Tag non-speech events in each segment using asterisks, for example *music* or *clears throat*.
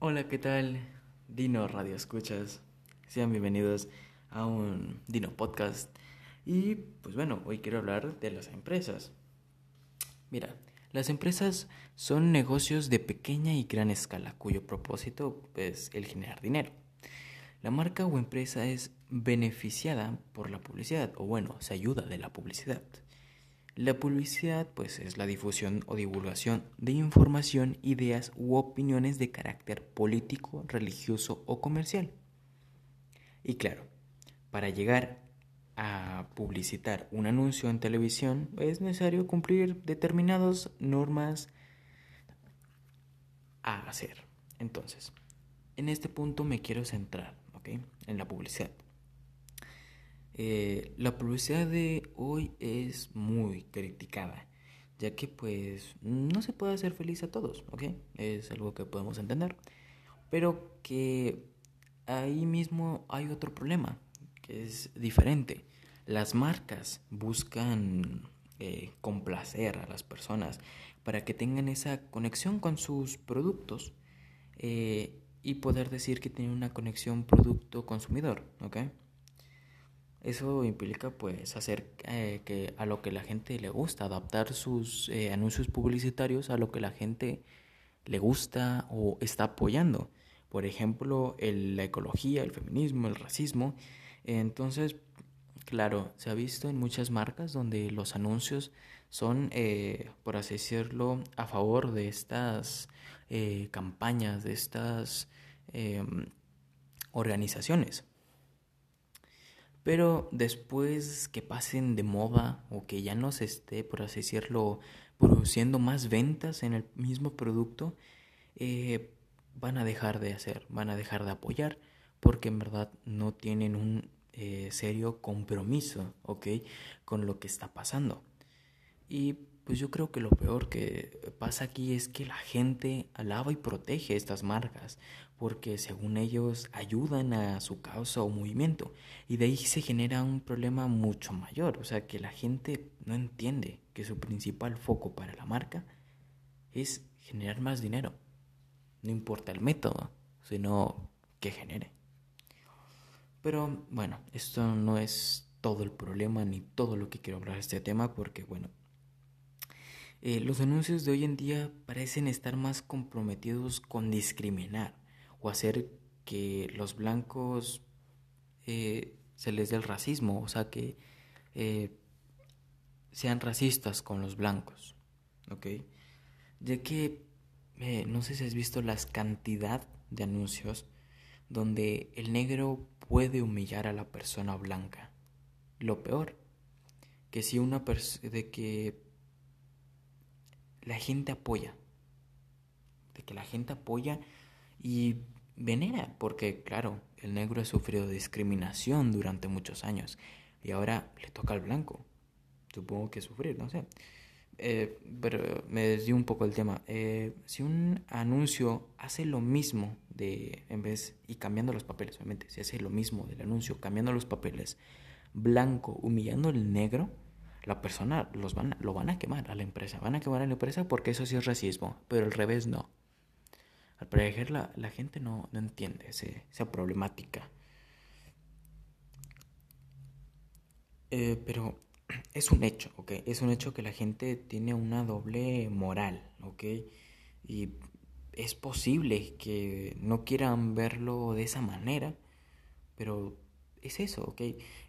Hola, ¿qué tal? Dino Radio Escuchas. Sean bienvenidos a un Dino Podcast. Y pues bueno, hoy quiero hablar de las empresas. Mira, las empresas son negocios de pequeña y gran escala cuyo propósito es el generar dinero. La marca o empresa es beneficiada por la publicidad o bueno, se ayuda de la publicidad. La publicidad pues es la difusión o divulgación de información, ideas u opiniones de carácter político, religioso o comercial. Y claro, para llegar a publicitar un anuncio en televisión es necesario cumplir determinadas normas a hacer. Entonces, en este punto me quiero centrar, ¿ok? En la publicidad. Eh, la publicidad de hoy es muy criticada, ya que pues no se puede hacer feliz a todos, ¿ok? Es algo que podemos entender, pero que ahí mismo hay otro problema, que es diferente. Las marcas buscan eh, complacer a las personas para que tengan esa conexión con sus productos eh, y poder decir que tienen una conexión producto-consumidor, ¿ok? Eso implica pues hacer eh, que a lo que la gente le gusta, adaptar sus eh, anuncios publicitarios a lo que la gente le gusta o está apoyando. Por ejemplo, la ecología, el feminismo, el racismo. Entonces, claro, se ha visto en muchas marcas donde los anuncios son, eh, por así decirlo, a favor de estas campañas, de estas em, organizaciones. Pero después que pasen de moda o que ya no se esté, por así decirlo, produciendo más ventas en el mismo producto, eh, van a dejar de hacer, van a dejar de apoyar, porque en verdad no tienen un eh, serio compromiso, ¿ok? Con lo que está pasando. Y pues yo creo que lo peor que pasa aquí es que la gente alaba y protege estas marcas porque según ellos ayudan a su causa o movimiento y de ahí se genera un problema mucho mayor, o sea que la gente no entiende que su principal foco para la marca es generar más dinero, no importa el método, sino que genere. Pero bueno, esto no es todo el problema ni todo lo que quiero hablar de este tema porque bueno, eh, los anuncios de hoy en día parecen estar más comprometidos con discriminar o hacer que los blancos eh, se les dé el racismo, o sea, que eh, sean racistas con los blancos, ¿ok? Ya que no sé si has visto la cantidad de anuncios donde el negro puede humillar a la persona blanca. Lo peor, que si una persona de que la gente apoya, de que la gente apoya y venera, porque claro, el negro ha sufrido discriminación durante muchos años y ahora le toca al blanco. Supongo que sufrir, no sé. Eh, pero me desvió un poco el tema. Eh, si un anuncio hace lo mismo de, en vez, y cambiando los papeles, obviamente, si hace lo mismo del anuncio, cambiando los papeles, blanco, humillando el negro, la persona los van, lo van a quemar a la empresa. Van a quemar a la empresa porque eso sí es racismo, pero al revés no. Al parecer la, gente no, no entiende esa problemática. Eh, pero *clears throat* es un hecho, ¿ok? Es un hecho que la gente tiene una doble moral, ¿ok? Y es posible que no quieran verlo de esa manera, pero es eso, ¿ok?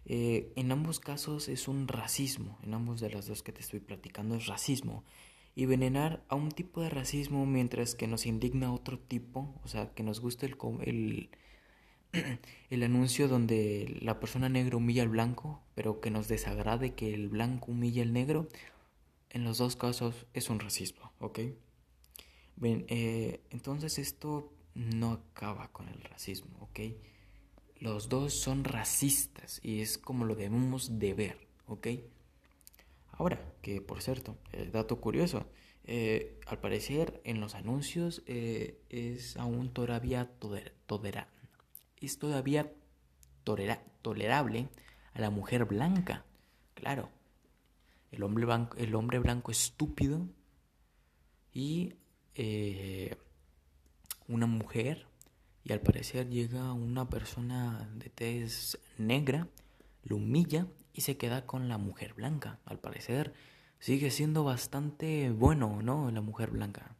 Eh, en ambos casos es un racismo, en ambos de las dos que te estoy platicando es racismo. Y venenar a un tipo de racismo mientras que nos indigna otro tipo, o sea, que nos gusta el, el, *clears throat* el anuncio donde la persona negra humilla al blanco, pero que nos desagrade que el blanco humilla al negro, en los dos casos es un racismo, ¿ok? Ven, eh, entonces esto no acaba con el racismo, ¿ok? Los dos son racistas y es como lo debemos de ver, ¿ok? Ahora, que por cierto, el dato curioso, eh, al parecer en los anuncios eh, es aún todavía es todavía tolerable a la mujer blanca. Claro, el hombre blanco, el hombre blanco estúpido y eh, una mujer y al parecer llega una persona de tez negra, lo humilla y se queda con la mujer blanca. Al parecer sigue siendo bastante bueno, ¿no? La mujer blanca.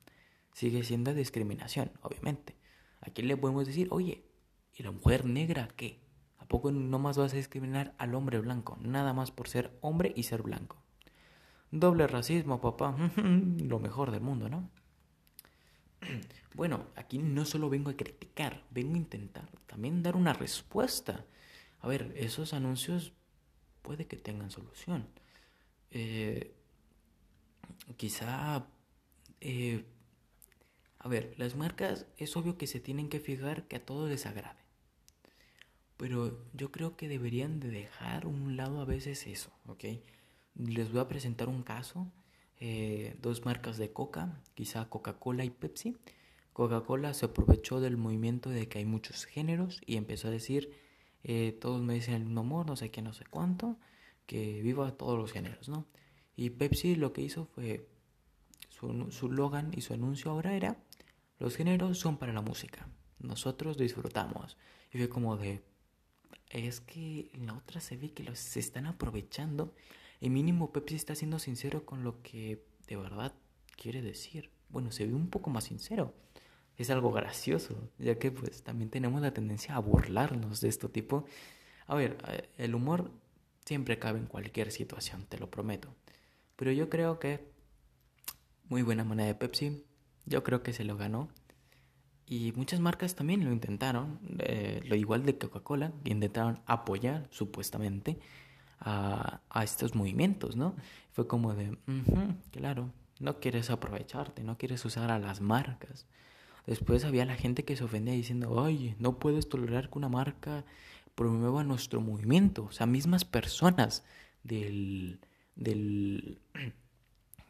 Sigue siendo discriminación, obviamente. Aquí le podemos decir, oye, ¿y la mujer negra qué? ¿A poco no más vas a discriminar al hombre blanco? Nada más por ser hombre y ser blanco. Doble racismo, papá. *laughs* Lo mejor del mundo, ¿no? *clears throat* Bueno, aquí no solo vengo a criticar, vengo a intentar también dar una respuesta. A ver, esos anuncios puede que tengan solución. Eh, quizá, eh, a ver, las marcas es obvio que se tienen que fijar que a todos les agrade. Pero yo creo que deberían de dejar un lado a veces eso, ¿ok? Les voy a presentar un caso eh, dos marcas de coca, quizá Coca-Cola y Pepsi. Coca-Cola se aprovechó del movimiento de que hay muchos géneros y empezó a decir, eh, todos me dicen el mismo amor, no sé qué, no sé cuánto, que viva todos los géneros, ¿no? Y Pepsi lo que hizo fue, su, su logan y su anuncio ahora era, los géneros son para la música, nosotros disfrutamos. Y fue como de, es que en la otra se ve que los, se están aprovechando el mínimo Pepsi está siendo sincero con lo que de verdad quiere decir. Bueno, se ve un poco más sincero. Es algo gracioso, ya que pues también tenemos la tendencia a burlarnos de este tipo. A ver, eh, el humor siempre cabe en cualquier situación, te lo prometo. Pero yo creo que muy buena manera de Pepsi. Yo creo que se lo ganó. Y muchas marcas también lo intentaron, eh, lo igual de Coca-Cola, intentaron apoyar supuestamente a, estos movimientos, ¿no? Fue como de, claro, no quieres aprovecharte, no quieres usar a las marcas. Después había la gente que se ofendía diciendo, oye, no puedes tolerar que una marca promueva nuestro movimiento. O sea, mismas personas del, del,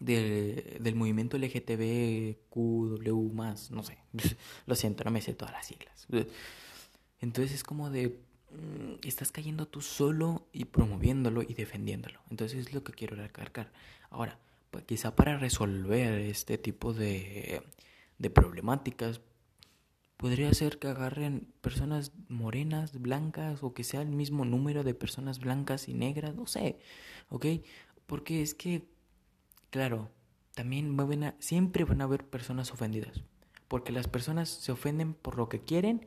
del, del movimiento LGTBQW no sé, *laughs* lo siento, no me sé todas las siglas. Entonces es como de, Mm, estás cayendo tú solo y promoviéndolo y defendiéndolo. Entonces es lo que quiero recalcar. Ahora, pues quizá para resolver este tipo de, de problemáticas, podría ser que agarren personas morenas, blancas, o que sea el mismo número de personas blancas y negras, no sé, ¿ok? Porque es que, claro, también van a, siempre van a haber personas ofendidas, porque las personas se ofenden por lo que quieren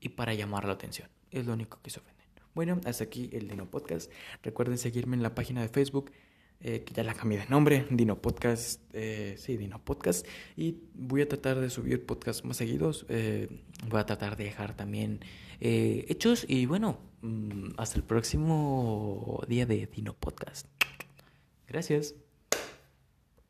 y para llamar la atención es lo único que se ofenden. Bueno, hasta aquí el Dino Podcast. Recuerden seguirme en la página de Facebook, eh, que ya la cambié de nombre, Dino Podcast, eh, sí, Dino Podcast. Y voy a tratar de subir podcasts más seguidos. Eh, voy a tratar de dejar también hechos. Y bueno, mm, hasta el próximo día de Dino Podcast. Gracias.